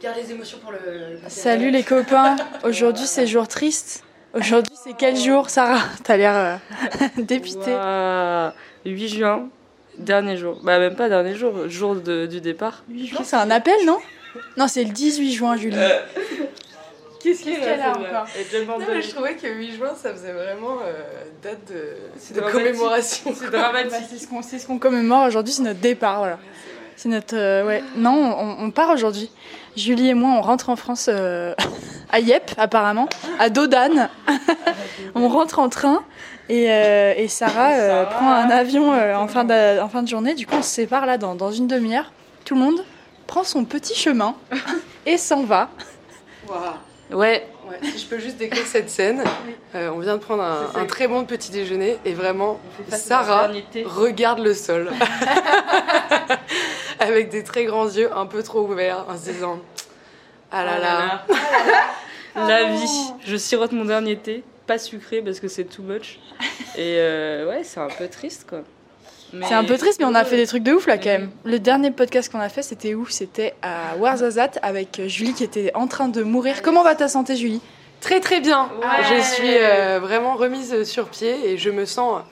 Garde les émotions pour le. Salut les copains, aujourd'hui c'est jour triste. Aujourd'hui c'est quel jour Sarah T'as l'air euh, dépitée. Ouah, 8 juin, dernier jour. Bah même pas dernier jour, jour de- du départ. C'est un appel non? Non c'est le 18 juin Julie. Qu'est-ce qu'elle a encore Non, mais je trouvais que 8 juin, ça faisait vraiment euh, date de, C'est de dramatique. commémoration. C'est Bah, dramatique. c'est ce qu'on c'est ce qu'on commémore aujourd'hui, c'est notre départ voilà. C'est notre euh, ouais. Non, on, on part aujourd'hui. Julie et moi on rentre en France euh, à Yep apparemment, à Dodane. on rentre en train et, euh, et Sarah, euh, Sarah. prend un avion euh, en, fin de, en fin de journée. Du coup on se sépare là dans, dans une demi-heure. Tout le monde prend son petit chemin et s'en va. Waouh. Ouais, Ouais, si je peux juste décrire cette scène, euh, on vient de prendre un, un très bon petit déjeuner et vraiment, Sarah regarde le sol avec des très grands yeux un peu trop ouverts en se disant Ah là là, La vie. Je sirote mon dernier thé, pas sucré parce que c'est too much. Et euh, ouais, c'est un peu triste quoi. C'est un peu triste, mais on a fait des trucs de ouf là quand même. Le dernier podcast qu'on a fait, c'était où? C'était à Warzazat avec Julie qui était en train de mourir. Comment va ta santé, Julie? Très très bien. Ouais. Je suis euh, vraiment remise sur pied et je me sens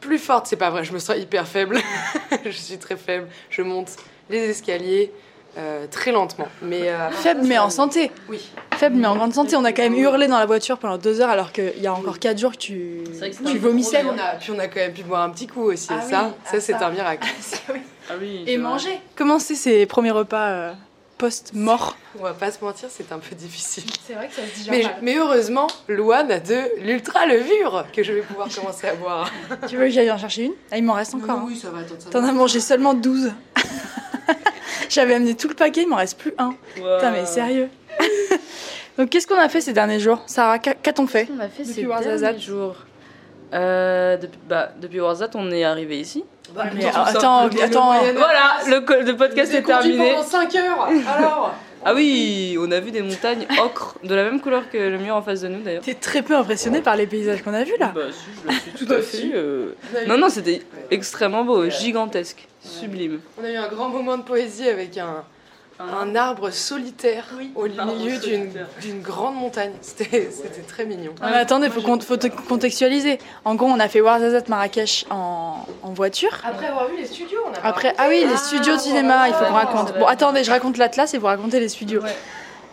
plus forte. C'est pas vrai, je me sens hyper faible. je suis très faible. Je monte les escaliers euh, très lentement. Mais, euh, Faible, mais en santé. Oui. Faible, mais en grande santé. On a quand même hurlé dans la voiture pendant deux heures alors qu'il y a encore quatre jours que tu, que tu vomissais. Puis on, a, puis on a quand même pu boire un petit coup aussi. Ah ça, oui, ça ah, c'est un miracle. Ah oui, Et manger. Comment c'est ces premiers repas euh, post-mort On va pas se mentir, c'est un peu difficile. C'est vrai que ça se digère Mais, mais heureusement, Louane a de l'ultra levure que je vais pouvoir commencer à boire. Tu veux que j'aille en chercher une? Ah, Il m'en reste encore. hein. Oui, ça va, attends, T'en as mangé seulement 12. J'avais amené tout le paquet, il m'en reste plus un. Putain, mais sérieux. Donc, qu'est-ce qu'on a fait ces derniers jours? Sarah, qu'a- qu'a-t-on fait? On a fait Depuis ces derniers jours? Euh, depuis, bah, depuis Warzat, on est arrivé ici. Mais attends, attends. Voilà, le, le podcast est terminé. pendant 5 heures, alors Ah oui, on a vu des montagnes ocre, de la même couleur que le mur en face de nous d'ailleurs. T'es très peu impressionné par les paysages qu'on a vus là. Bah si, je le suis tout à fait. euh. Non, non, c'était extrêmement beau, gigantesque, sublime. On a eu un grand moment de poésie avec un, un arbre solitaire au milieu d'une grande montagne. C'était c'était très mignon. Non, mais attendez, faut, con- faut te contextualiser. En gros, on a fait Warzazat Marrakech en, en voiture. Après avoir vu les studios, on a Après, ah oui, les studios de cinéma, il faut qu'on ouais, raconte. Bon, attendez, je raconte l'Atlas et vous racontez les studios. Ouais.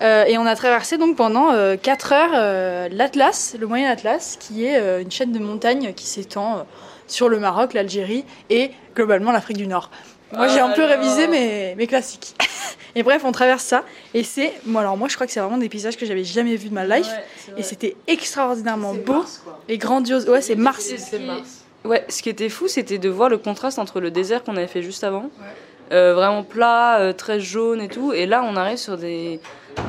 Euh, et on a traversé donc pendant 4 heures euh, l'Atlas, le moyen Atlas, qui est euh, une chaîne de montagnes qui s'étend euh, sur le Maroc, l'Algérie et globalement l'Afrique du Nord. Moi, j'ai un peu Ah révisé mes, mes classiques. et bref, on traverse ça. Et c'est. Moi, alors, moi, je crois que c'est vraiment des paysages que j'avais jamais vus de ma life. et c'était extraordinairement beau et grandiose. Ouais, c'est Mars. C'est Mars. Ouais, ce qui était fou, c'était de voir le contraste entre le désert qu'on avait fait juste avant, euh, vraiment plat, euh, très jaune et tout, et là on arrive sur des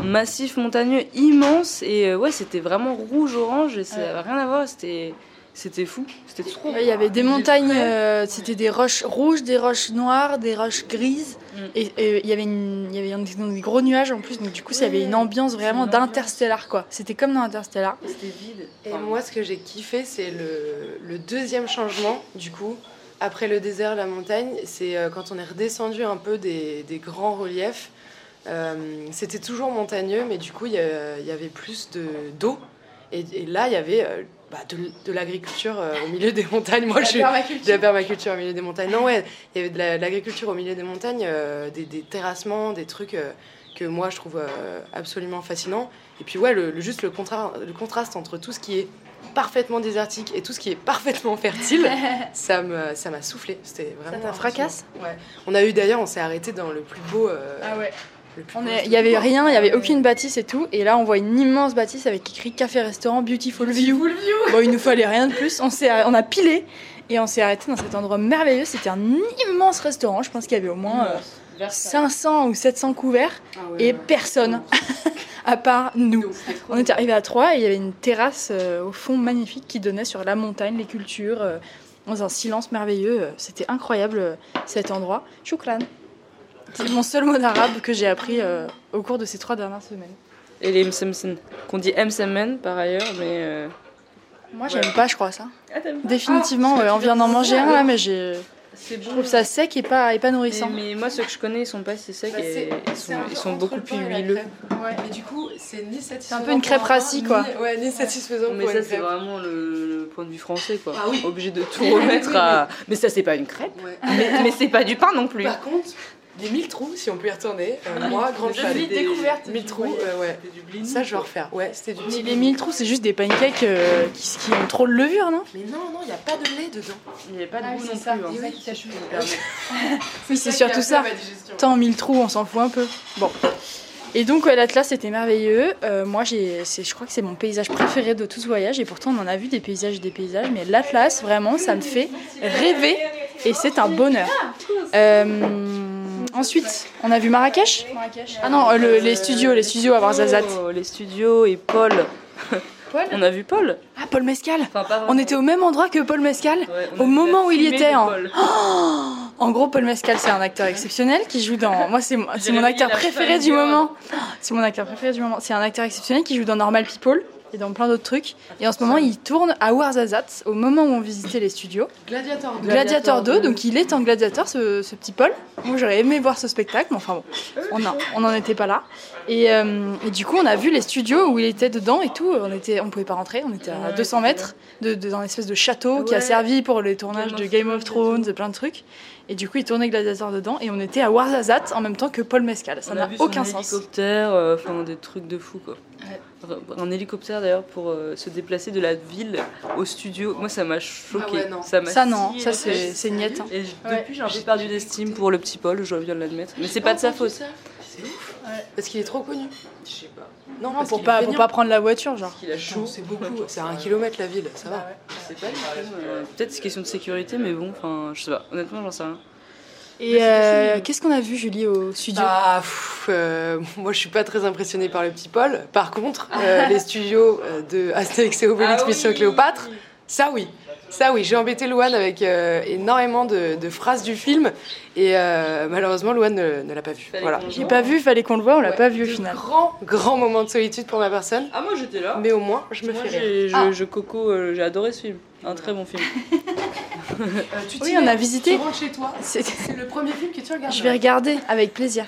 massifs montagneux immenses, et euh, ouais, c'était vraiment rouge-orange, et ça Ouais. n'avait rien à voir, c'était c'était fou, c'était trop. Ouais, Il y avait des montagnes, euh, c'était des roches rouges, des roches noires, des roches grises. Mm. Et, et il y avait, une, il y avait des, des gros nuages en plus, donc du coup, ça avait une ambiance vraiment d'interstellar quoi. C'était comme dans Interstellar. C'était vide. Et moi, ce que j'ai kiffé, c'est le, le deuxième changement, du coup, après le désert, la montagne, c'est euh, quand on est redescendu un peu des, des grands reliefs. Euh, C'était toujours montagneux, mais du coup, il y, avait plus de- d'eau. Et, et là, il y avait euh, bah, de, de l'agriculture euh, au milieu des montagnes. Moi, je suis de la permaculture au milieu des montagnes. Non, ouais, il y avait de la- l'agriculture au milieu des montagnes, euh, des, des terrassements, des trucs euh, que moi je trouve absolument fascinants. Et puis, ouais, le, le- juste le, contra- le contraste entre tout ce qui est parfaitement désertique et tout ce qui est parfaitement fertile, ça me ça m'a soufflé. C'était vraiment. t'a fracasse impressionnant. Ouais. On a eu d'ailleurs, on s'est arrêté dans le plus beau. Ah ouais. Il y avait rien, il y avait aucune bâtisse et tout. Et là, on voit une immense bâtisse avec écrit café-restaurant Beautiful View. Bon, il nous fallait rien de plus. On, on a pilé et on s'est arrêté dans cet endroit merveilleux. C'était un immense restaurant. Je pense qu'il y avait au moins euh, 500 ou 700 couverts Ah ouais, et ouais. personne à part nous. On était arrivé à Troyes et il y avait une terrasse euh, au fond magnifique qui donnait sur la montagne, les cultures, euh, dans un silence merveilleux. C'était incroyable euh, cet endroit. Choukran. C'est mon seul mot d'arabe que j'ai appris euh, au cours de ces trois dernières semaines. Et les msemsen, qu'on dit msemen par ailleurs, mais. euh, Moi, j'aime pas, je crois, ça. Ah, t'aimes pas Définitivement, Ah, ouais, on vient d'en manger un là, mais j'ai. C'est Je trouve ça sec et pas, et pas Mais, nourrissant. mais moi, ceux que je connais, ils sont pas assez secs Bah, et c'est- ils c'est sont, un ils peu sont entre beaucoup le plus pain et la huileux. crêpe. Mais du coup, c'est ni satisfaisant. un peu une crêpe pour un rassis, pain, quoi. ni- Ouais, ni satisfaisant Mais pour ça, une c'est crêpe. vraiment le, le point de vue français, quoi. Ah oui. Obligé de tout remettre à. Mais ça, c'est pas une crêpe. Ouais. Mais, mais c'est pas du pain non plus. Par contre, les mille trous, si on peut y retourner, euh, Ah, moi, grande fan. des découverte mille trous, euh, ouais. Du. Ça, je vais refaire. Ouais, c'était du Mais les mille trous, c'est juste des pancakes euh, qui, qui ont trop de levure, non? Mais non, non, il n'y a pas de lait dedans. Il n'y avait pas de Ah goût c'est non ça. plus. hein. Oui, t'a choqué. Oui, c'est surtout ça. Tant mille trous, on s'en fout un peu. Bon. Et donc, ouais, l'Atlas, c'était merveilleux. Euh, moi, j'ai, c'est, je crois que c'est mon paysage préféré de tout ce voyage. Et pourtant, on en a vu des paysages et des paysages. Mais l'Atlas, vraiment, ça me fait rêver. Et c'est un bonheur. Euh, ensuite, on a vu Marrakech. Ah non, euh, le- les studios, les studios à Warzazat. Oh, les studios et Paul. Paul On a vu Paul. Ah, Paul Mescal. Enfin, On était au même endroit que Paul Mescal. Ouais, au moment où il filmé était en-. En gros, Paul Mescal, c'est un acteur exceptionnel qui joue dans. Moi, c'est mon acteur préféré du moment. C'est mon acteur préféré du moment. C'est un acteur exceptionnel qui joue dans Normal People et dans plein d'autres trucs. Et en ce moment, il tourne à Ouarzazate au moment où on visitait les studios. Gladiator 2. Gladiator 2, 2. donc il est en Gladiator, ce, ce petit Paul. Moi, j'aurais aimé voir ce spectacle, mais enfin bon, on n'en on était pas là. Et, euh, et du coup, on a vu les studios où il était dedans et tout. On était, on pouvait pas rentrer, on était à Ouais, 200 mètres de, de- dans une espèce de château qui a servi pour les tournages Game de Game of Thrones et plein de trucs. Et du coup, il tournait Gladiator dedans et on était à Ouarzazate en même temps que Paul Mescal. Ça n'a vu son aucun sens. hélicoptère, euh, enfin des trucs de fou quoi. Un hélicoptère d'ailleurs pour euh, se déplacer de la ville au studio. Moi ça m'a choqué. Ah ouais, non. ça non, ça, c'est niette. hein. Et Ouais. depuis j'ai un peu perdu d'estime pour le petit Paul, je viens de l'admettre. Mais c'est pas de sa faute. C'est ouf. Parce qu'il est trop connu. Je sais pas. Non, Non, pour pas, pour pas prendre la voiture, genre. Il a chaud. C'est beaucoup. C'est à un kilomètre la ville, ça va. C'est pas du tout, euh, Peut-être c'est question de sécurité, mais bon, enfin, je sais pas. Honnêtement, j'en sais rien. Et euh, qu'est-ce qu'on a vu, Julie, au studio? Ah, pff, euh, moi je suis pas très impressionnée par le petit Paul. Par contre, euh, les studios euh, de Astérix et Obélix Ah Mission oui. Cléopâtre, ça oui. Ça oui, j'ai embêté Louane avec euh, énormément de, de phrases du film et euh, malheureusement Louane ne, ne l'a pas vu. Fallait Voilà. J'ai pas vu, fallait qu'on le voit, on l'a Ouais, pas vu au final. Grand, grand moment de solitude pour ma personne, Ah, moi j'étais là. mais au moins je me Moi fais rire. je, Ah. je coco, euh, j'ai adoré ce film. Un très bon film. Euh, tu Oui, on a visité. Tu rentres chez toi. C'est le premier film que tu regardes. Je vais regarder avec plaisir.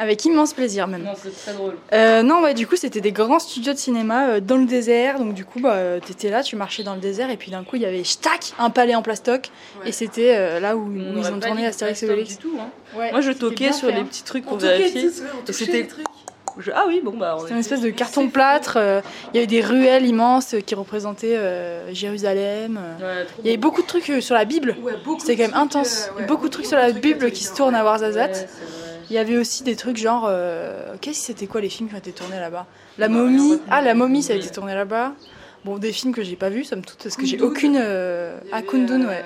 Avec immense plaisir même. Non, c'est très drôle. Euh, non, ouais, du coup, c'était des grands studios de cinéma euh, dans le désert. Donc, du coup, bah, euh, t'étais là, tu marchais dans le désert, et puis d'un coup, il y avait tac, un palais en plastoc. Ouais. Et c'était euh, là où, ils ont tourné Astérix et Obélix. du tout. Hein. Ouais, Moi je toquais sur fait, les hein. petits trucs pour vérifier. c'était- les trucs. Je- Ah oui, bon bah. C'était une espèce de carton plâtre. euh, Il y avait des ruelles immenses qui représentaient euh, Jérusalem. euh. Ouais, Il y avait beaucoup de trucs sur la Bible. Ouais, de quand même intense. euh, ouais, beaucoup de trucs sur la Bible qui se tournent à Warzazat. Il y avait aussi des trucs genre. euh, Qu'est-ce que c'était quoi les films qui ont été tournés là-bas? La Bah, momie. Ah, la momie, ça a été tourné là-bas. Bon, des films que j'ai pas vus, somme toute, parce que j'ai aucune. euh, Ah, Kundun, euh, ouais.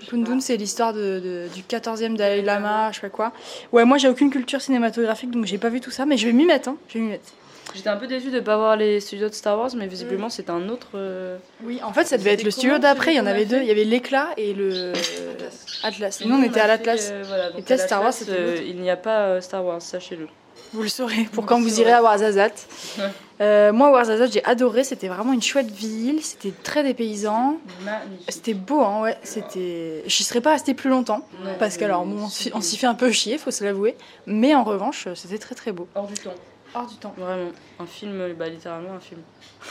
sais Kundun, c'est l'histoire de, de- du 14e Dalai Lama, je sais pas quoi. Ouais, moi j'ai aucune culture cinématographique, donc j'ai pas vu tout ça, mais je vais m'y mettre. Hein. Je vais m'y mettre. J'étais un peu déçue de pas voir les studios de Star Wars, mais visiblement c'est un autre. euh, Oui, en fait, ça devait être le C'était studio d'après. Il y en avait deux. Il y avait l'éclat et le Atlas. Nous, on était à l'Atlas. euh, voilà, Et peut-être à Star Wars, c'était euh. Il n'y a pas euh, Star Wars, sachez-le. Vous le saurez pour Vous quand vous saurez. irez à Warzazat. Ouais. Euh, moi, Warzazat, j'ai adoré. C'était vraiment une chouette ville. C'était très dépaysant. C'était beau, hein, ouais. C'était. J'y serais pas restée plus longtemps. Non, Parce que, alors, bon, on s'y- on s'y fait un peu chier, faut se l'avouer. Mais en revanche, c'était très très beau. Hors du temps. Hors du temps. Vraiment. Un film, bah littéralement un film.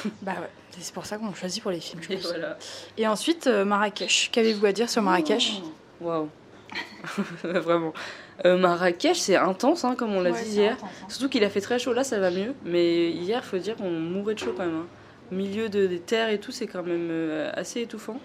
Bah ouais. C'est pour ça qu'on choisit pour les films, je Et pense. voilà. Et ensuite, euh, Marrakech. Qu'avez-vous à dire sur Marrakech? Waouh. Vraiment. Euh, Marrakech, c'est intense, hein, comme on l'a dit hier. Surtout qu'il a fait très chaud, là ça va mieux. Mais hier, faut dire qu'on mourait de chaud quand même. hein. Au milieu de, des terres et tout, c'est quand même euh, assez étouffant.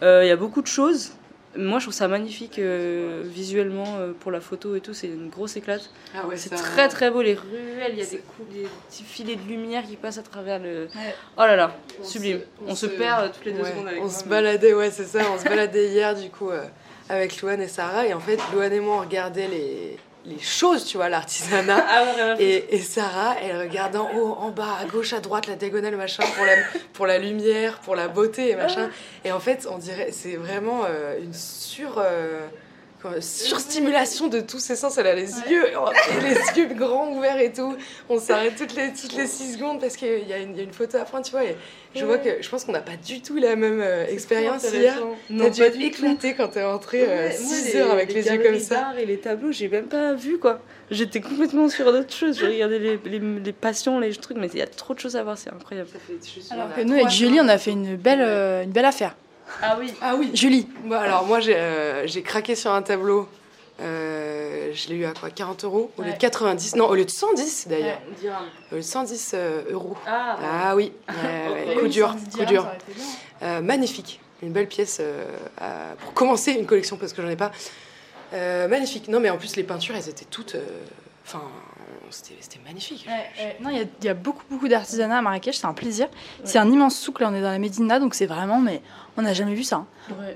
Il y a beaucoup de choses. Moi, je trouve ça magnifique euh, visuellement euh, pour la photo et tout. C'est une grosse éclate. Ah ouais, C'est ça- très très beau, les ruelles. Il y a des, coups, des petits filets de lumière qui passent à travers le. Oh là là, On sublime. se- On, on se, se- perd euh, toutes les deux Ouais, secondes avec on moi, se mais- baladait, ouais, c'est ça. On se baladait hier, du coup, euh, avec Louane et Sarah. Et en fait, Louane et moi, on regardait les, les choses, tu vois, l'artisanat. Ah. Et, et Sarah, elle regarde en haut, en bas, à gauche, à droite, la diagonale, machin, pour la, pour la lumière, pour la beauté machin. Et en fait, on dirait, c'est vraiment euh, une sur. euh, surstimulation de tous ses sens. Elle a les yeux, et les yeux grands ouverts et tout. On s'arrête toutes les, toutes les 6 secondes parce qu'il y, a une- il y a une photo à prendre, tu vois. Et je vois que je pense qu'on n'a pas du tout la même euh, expérience hier. Non, T'as dû pas être éclatée quand t'es rentrée Ouais, moi, 6 heures avec les, yeux comme ça. Et les tableaux, j'ai même pas vu quoi. J'étais complètement sur d'autres choses. Je regardais les, les, les passions, les trucs, mais il y a trop de choses à voir, c'est incroyable. Alors que nous, avec Julie, on a fait une belle, euh, une belle affaire. Ah oui. Ah oui, Julie, Bah, alors moi j'ai euh, j'ai craqué sur un tableau. Euh, je l'ai eu à quoi 40 euros au lieu de Ouais. 90 Non, au lieu de 110 d'ailleurs. Au lieu de 110 euh, euros. Ah, Ah oui, coup dur, coup dur. Euh, magnifique, une belle pièce euh, à- pour commencer une collection parce que j'en ai pas. Euh, magnifique. Non mais en plus les peintures elles étaient toutes. euh, Enfin, c'était magnifique. Non, il y a- il y, a beaucoup, beaucoup d'artisanat à Marrakech, c'est un plaisir. C'est un immense souk, là on est dans la Médina, donc c'est vraiment, mais on n'a jamais vu ça. hein.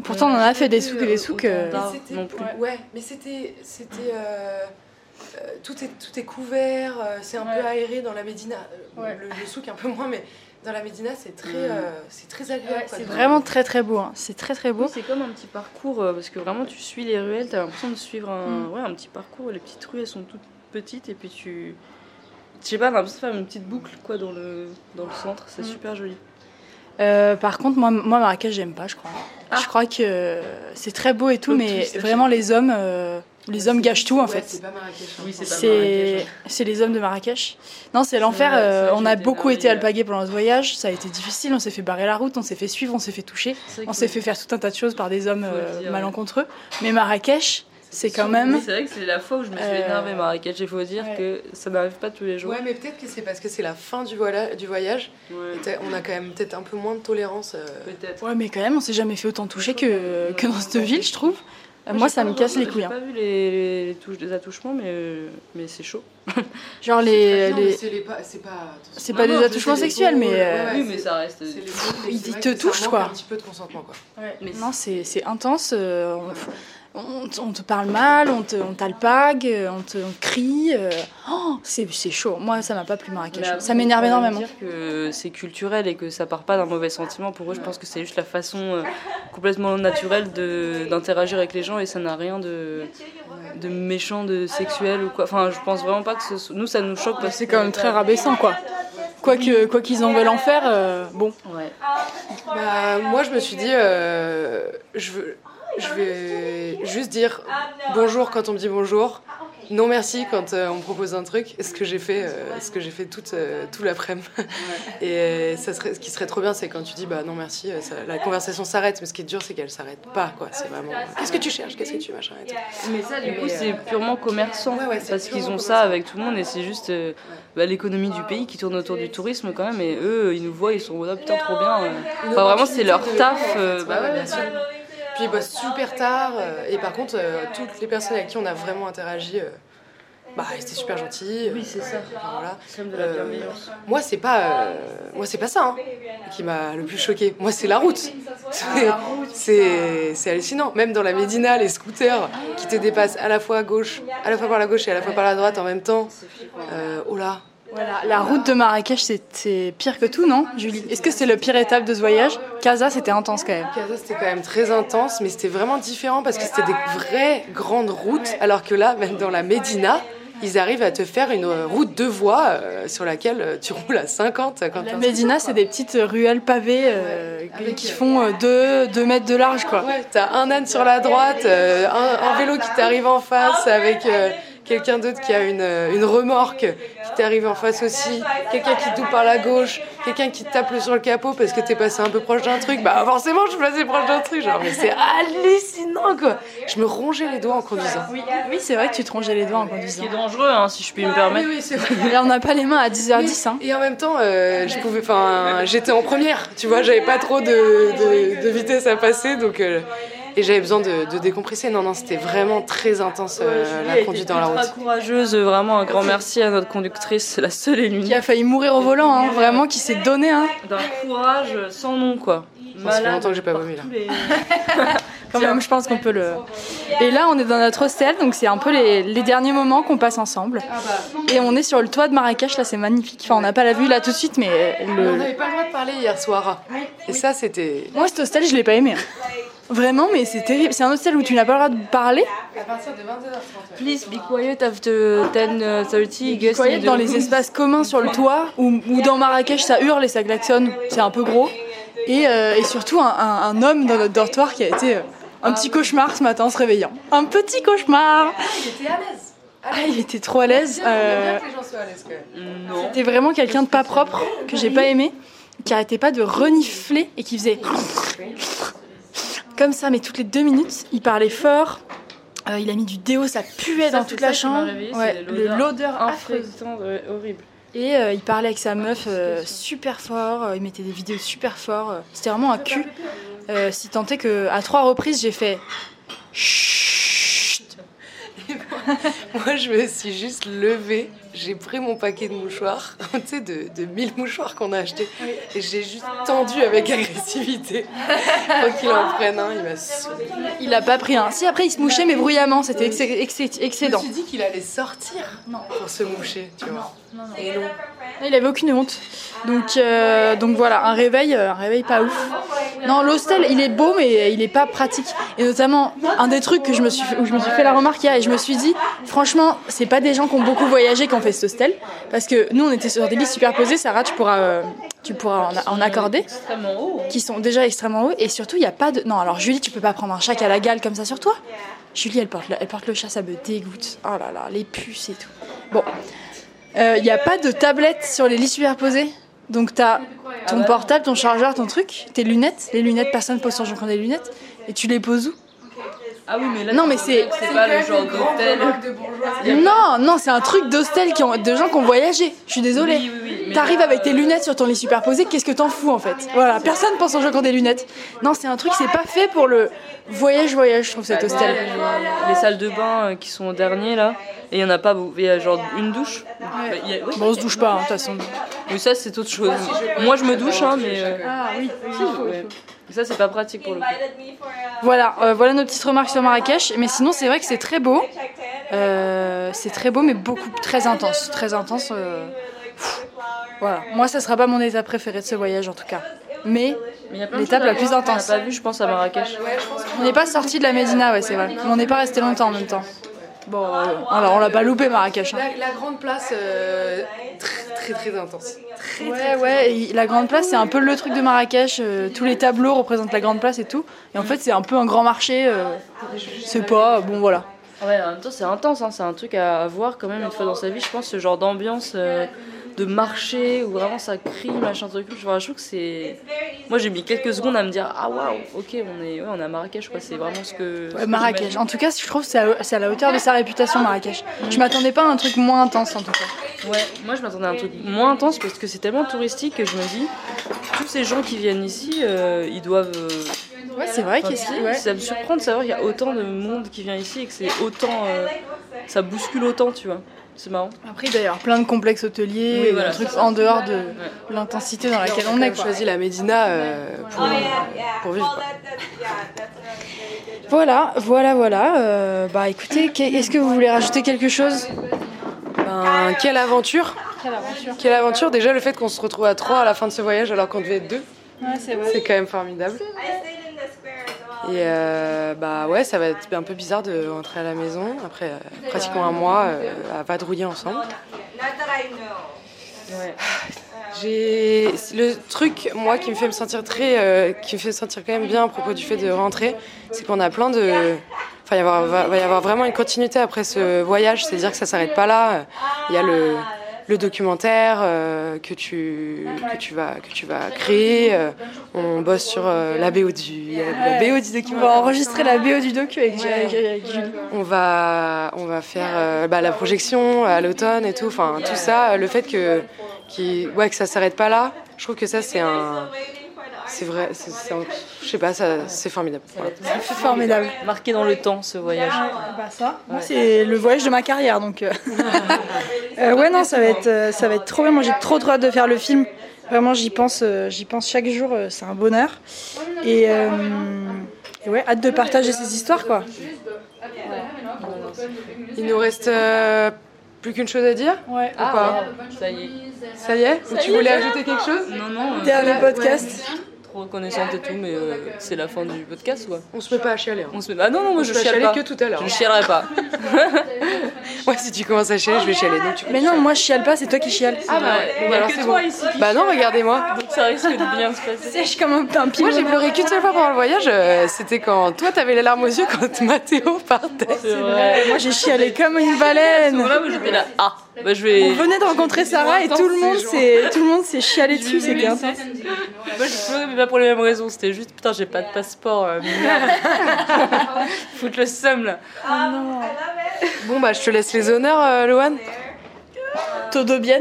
Pourtant, on en a fait des souks et des souks, euh, Pas Mais c'était- non plus. Ouais, mais c'était c'était euh, euh, tout est tout est couvert, euh, c'est un Ouais. peu aéré dans la Médina. Euh, Ouais. Le, le souk un peu moins, mais dans la Médina c'est très Mm. euh, c'est très agréable. C'est vraiment très très beau, hein. c'est très très beau. Oui, c'est comme un petit parcours euh, parce que vraiment tu suis les ruelles, t'as l'impression de suivre un, Mm. ouais, un petit parcours. Les petites rues elles sont toutes petites et puis tu. Je sais pas, t'as l'impression de faire une petite boucle quoi dans le, dans le centre, c'est Mm. super joli. Euh, par contre, moi, moi Marrakech, j'aime pas, je crois. Ah. Je crois que euh, c'est très beau et tout, Comme mais tout, vraiment les hommes, euh, les hommes gâchent tout en Ouais, fait. C'est pas Marrakech. hein. Oui, c'est pas C'est Marrakech, c'est les hommes de Marrakech. Non, c'est l'enfer. euh, on a beaucoup été alpagués pendant ce voyage. Ça a été difficile. On s'est fait barrer la route, on s'est fait suivre, on s'est fait toucher, on s'est fait faire tout un tas de choses par des hommes euh, dire, malencontreux. Mais Marrakech, c'est quand même. C'est vrai que c'est la fois où je me suis Euh, énervée Marrakech. Il faut dire ouais. que ça n'arrive pas tous les jours. Ouais, mais peut-être que c'est parce que c'est la fin du, voila- du voyage. Ouais, Et on a quand même peut-être un peu moins de tolérance. euh, Peut-être. Ouais, mais quand même, on s'est jamais fait autant toucher que, que dans cette Ouais. ville, je trouve. Moi, j'ai ça me casse les couilles. J'ai hein. pas vu les, les touches, les attouchements, mais, euh, mais c'est chaud. Genre c'est les. les- C'est les pas. C'est pas, pas non, des attouchements sexuels, mais, ouais, euh, ouais, oui, mais ça reste. Ils te touchent, quoi. Un petit peu de consentement quoi. Mais Non, c'est c'est intense. euh, on, on te- on te parle mal, on te- on t'alpague, euh, on te on te crie. euh, oh, c'est c'est chaud. Moi, ça m'a pas plu Marrakech. Après, Ça m'énerve même énormément. dire que c'est culturel et que ça part pas d'un mauvais sentiment. Pour eux, je pense que c'est juste la façon euh, complètement naturelle de- d'interagir avec les gens et ça n'a rien de, de méchant, de sexuel ou quoi. Enfin, je pense vraiment pas que ce soit- nous ça nous choque parce C'est quand même très rabaissant, quoi. Quoi que- quoi qu'ils en veulent en faire, euh, bon. Ouais. Bah, moi, je me suis dit, euh, je, veux, je vais juste dire bonjour quand on me dit bonjour, non merci quand euh, on me propose un truc. Ce que j'ai fait, euh, ce que j'ai fait toute, euh, tout l'après-midi. Et euh, ça serait, ce qui serait trop bien, c'est quand tu dis bah non merci, ça- la conversation s'arrête. Mais ce qui est dur, c'est qu'elle s'arrête pas, quoi. C'est vraiment. Qu'est-ce que tu cherches? Qu'est-ce que tu machin et tout. Mais ça, du coup, c'est purement commerçant. Ouais, ouais, c'est parce qu'ils ont ça avec tout le monde et c'est juste euh, bah, l'économie du pays qui tourne autour du tourisme quand même. Et eux, ils nous voient, ils sont oh, putain, trop bien. euh. Enfin, vraiment, c'est leur taf. euh, bah ouais, bien sûr. Puis ils bossent super tard. euh, et par contre, euh, toutes les personnes avec qui on a vraiment interagi, euh, bah, c'était super gentil. Oui, c'est ça. voilà. Euh. Moi, c'est pas, euh, moi, c'est pas ça hein, qui m'a le plus choqué. Moi, c'est la route. C'est- C'est, c'est hallucinant. Même dans la Médina, les scooters qui te dépassent à la fois à gauche, à la fois par la gauche et à la fois par la droite en même temps. Euh, oh là. Voilà, la route de Marrakech, c'est- c'est pire que tout, non, Julie? Est-ce que c'est le pire étape de ce voyage? Casa, c'était intense quand même. Casa, c'était quand même très intense, mais c'était vraiment différent parce que c'était des vraies grandes routes, alors que là, même dans la Médina, ils arrivent à te faire une route de voies euh, sur laquelle euh, tu roules à 50 quand La Médina, c'est des petites ruelles pavées euh, qui euh, font 2 mètres de large, quoi. Ouais, t'as un âne sur la droite, euh, un, un vélo qui t'arrive en face avec euh, quelqu'un d'autre qui a une, euh, une remorque qui t'arrive en face aussi, quelqu'un qui te double par la gauche, quelqu'un qui te tape sur le capot parce que t'es passé un peu proche d'un truc. Bah forcément, je suis passé proche d'un truc, genre, mais c'est hallucinant quoi. Je me rongeais les doigts en conduisant. Oui, oui c'est vrai que tu te rongeais les doigts en Ce conduisant. qui est dangereux, hein, si je puis me permettre. Oui, oui, c'est vrai. Là, on n'a pas les mains à 10h10, hein. Et en même temps, euh, je pouvais, enfin, j'étais en première, tu vois, j'avais pas trop de, de, de vitesse à passer, donc euh, et j'avais besoin de, de décompresser. Non, non, c'était vraiment très intense euh, la conduite dans la route. courageuse, vraiment un grand merci à notre conductrice, la seule et Qui l'unique. a failli mourir au volant, hein. Vraiment, qui s'est donné, hein. D'un courage sans nom, quoi. Ça fait longtemps que j'ai pas vomi là. les- Quand même, je pense qu'on peut le. Et là, on est dans notre hostel, donc c'est un peu les, les derniers moments qu'on passe ensemble. Et on est sur le toit de Marrakech, là, c'est magnifique. Enfin, on n'a pas la vue là tout de suite, mais on n'avait pas le droit de parler hier soir. Et ça, c'était. Moi, cet hostel, je l'ai pas aimé. hein. Vraiment, mais c'est terrible. C'est un hostel où tu n'as pas le droit de parler. partir de 22h30. Please be quiet after 10:30. Gus Quiet dans les espaces communs sur le toit ou, ou dans Marrakech ça hurle et ça klaxonne, c'est un peu gros. Et, euh, et surtout un, un- un homme dans notre dortoir qui a été euh, un petit cauchemar ce matin en se réveillant. Un petit cauchemar à l'aise. Ah il était trop à l'aise. euh, que les gens soient à l'aise. Non. C'était vraiment quelqu'un de pas propre que j'ai pas aimé, qui arrêtait pas de renifler et qui faisait comme ça, mais toutes les deux minutes. Il parlait fort. euh, il a mis du déo, ça puait Ça, dans toute la chambre. Ouais, l'odeur affreuse. Horrible. Et euh, il parlait avec sa meuf euh, super fort. il mettait des vidéos super fort. C'était vraiment un cul. Si tant est que à trois reprises j'ai fait. Chut. Moi, je me suis juste levée, j'ai pris mon paquet de mouchoirs, tu sais, de, de 1000 mouchoirs qu'on a achetés, et j'ai juste tendu avec agressivité pour qu'il en prenne un. Il m'a saoulé. Il a pas pris un. Si après il se mouchait mais bruyamment, c'était excé- excé- Je me excédent. suis dit qu'il allait sortir pour se moucher, tu vois. Et non. Il avait aucune honte. Donc, euh, donc voilà, un réveil, euh, un réveil pas ouf. Non, l'hostel, il est beau, mais il est pas pratique. Et notamment, un des trucs que je me suis, où je me suis fait la remarque hier, et je me suis dit, franchement, c'est pas des gens qui ont beaucoup voyagé qui ont Parce que nous, on était sur des lits superposés, Sarah, tu pourras, euh, tu pourras en, en accorder, haut. qui sont déjà extrêmement hauts. Et surtout, il n'y a pas de. Non, alors Julie, tu peux pas prendre un chat à la gale comme ça sur toi. Julie, elle porte le, elle porte le chat, ça me dégoûte. Oh là là, les puces et tout. Bon. Il n'y a pas de tablette sur les lits superposés. Donc t'as ton portable, ton chargeur, ton truc, tes lunettes. Les lunettes, personne pose son genre des lunettes. Et tu les poses où? Ah oui, mais là, Non, mais c'est- c'est pas le genre d'hôtel. de bourgeoisie. Non, non, c'est un truc d'hostel qui ont, de gens qui ont voyagé. Je suis désolée. Oui, oui, oui, mais T'arrives avec tes euh, lunettes sur ton lit superposé, qu'est-ce que t'en fous en fait Voilà, personne pense en jouant des lunettes. Non, c'est un truc, c'est pas fait pour le voyage-voyage, je trouve, cet bah, hostel. Les, les salles de bain euh, qui sont au dernier là, et il y en a pas beaucoup. Il y a genre une douche. Bah, il y a- ouais. Bon, on se douche pas, hein, de toute façon. Mais ça, c'est autre chose. Moi, je me douche, hein, mais. euh, Ah oui, ouais. Ça, c'est pas pratique pour le coup. Voilà, euh, voilà nos petites remarques sur Marrakech. Mais sinon, c'est vrai que c'est très beau. Euh, c'est très beau, mais beaucoup très intense. Très intense. euh, pff, Voilà. Moi, ça sera pas mon étape préférée de ce voyage en tout cas. Mais L'étape la plus intense. n'a pas vu, je pense, à Marrakech. on n'est pas sorti de la Médina, ouais, c'est vrai. Mais on n'est pas resté longtemps en même temps. Bon, euh, alors on l'a pas loupé Marrakech. hein. La, la grande place, euh, très très très intense. Ouais, ouais, et la grande place, c'est un peu le truc de Marrakech. euh, tous les tableaux représentent la grande place et tout. Et en fait, c'est un peu un grand marché. euh, c'est pas, bon voilà. Ouais, en même temps, c'est intense, hein. c'est un truc à à voir quand même une fois dans sa vie, je pense, ce genre d'ambiance euh, de marché où vraiment ça crie, machin truc. Je trouve que c'est. Moi, j'ai mis quelques secondes à me dire Ah waouh, ok, on est, ouais, on est à Marrakech, quoi. c'est vraiment ce que. Ouais, que Marrakech. En tout cas, je trouve que c'est à, c'est à la hauteur de sa réputation, Marrakech. Je m'attendais pas à un truc moins intense en tout cas. Ouais, moi je m'attendais à un truc moins intense parce que c'est tellement touristique que je me dis tous ces gens qui viennent ici, euh, ils doivent. euh, Ouais, c'est vrai enfin, sais, ouais. Ça me surprend de savoir qu'il y a autant de monde qui vient ici et que c'est autant. euh, ça bouscule autant, tu vois. C'est marrant. Après, d'ailleurs, plein de complexes hôteliers, Oui, et voilà, un truc c'est ça. en dehors de l'intensité dans laquelle on est. a Quoi. choisi la Médina euh, pour, pour vivre. quoi. Voilà, voilà, voilà. Euh, bah écoutez, est-ce que vous voulez rajouter quelque chose? Ben, quelle aventure? Quelle aventure? Déjà le fait qu'on se retrouve à trois à la fin de ce voyage alors qu'on devait être deux, Ouais, c'est vrai. c'est quand même formidable. Et euh, bah ouais, ça va être un peu bizarre de rentrer à la maison après euh, pratiquement un mois euh, à vadrouiller ensemble. J'ai le truc moi qui me fait me sentir très, qui me fait sentir quand même bien à propos du fait de rentrer, c'est qu'on a plein de, enfin il va, va y avoir vraiment une continuité après ce voyage, c'est-à-dire que ça s'arrête pas là. Il y a le le documentaire euh, que tu que tu vas que tu vas créer. euh, on bosse sur euh, la BO du la BO du On va enregistrer la BO du docu avec. On va, on va faire bah, la projection à l'automne et tout. Enfin, tout ça, le fait que, qui, ouais, que ça s'arrête pas là, je trouve que ça, c'est un. C'est vrai, c'est, je sais pas, ça, c'est formidable. Voilà. C'est formidable. Marqué dans le temps ce voyage. Bah ça, moi c'est le voyage de ma carrière donc. euh. Euh, ouais non ça va être euh, ça va être trop bien. Moi j'ai trop trop hâte de faire le film. Vraiment j'y pense euh, j'y pense chaque jour. euh, c'est un bonheur. Et, euh, et ouais hâte de partager ces histoires quoi. Il nous reste euh, plus qu'une chose à dire Ouais. ou pas Ça y est. Ça y est Ou Tu voulais ajouter quelque chose Non, non. euh, Dernier podcast. Trop reconnaissante et tout, mais euh, c'est la fin du podcast, quoi. On se met pas à chialer. hein. On se met... Ah non, non, moi On je chiale pas. que tout à l'heure. Je ne chialerai pas. Ouais, si tu commences à chialer, je vais chialer. Donc, tu... Mais non, moi je chiale pas, c'est toi qui chiales. Ah bah, Ouais, a alors que c'est toi bon. Bah non, regardez-moi. Ça risque de bien se passer. Sèche comme un, un pied. Moi j'ai pleuré qu'une seule fois pendant le voyage, euh, c'était quand toi t'avais les larmes aux yeux quand Mathéo partait. C'est vrai. Moi j'ai chialé comme une baleine. où j'étais là, ah, bah je vais. On venait de rencontrer Sarah et tout le monde s'est tout le monde s'est chialé dessus, c'était intense. Moi j'ai pleuré, mais pas pour les mêmes raisons. C'était juste, putain, j'ai pas de passeport. euh. Foutre le seum là. Bon bah je te laisse les honneurs, euh, Loane. Todo bien.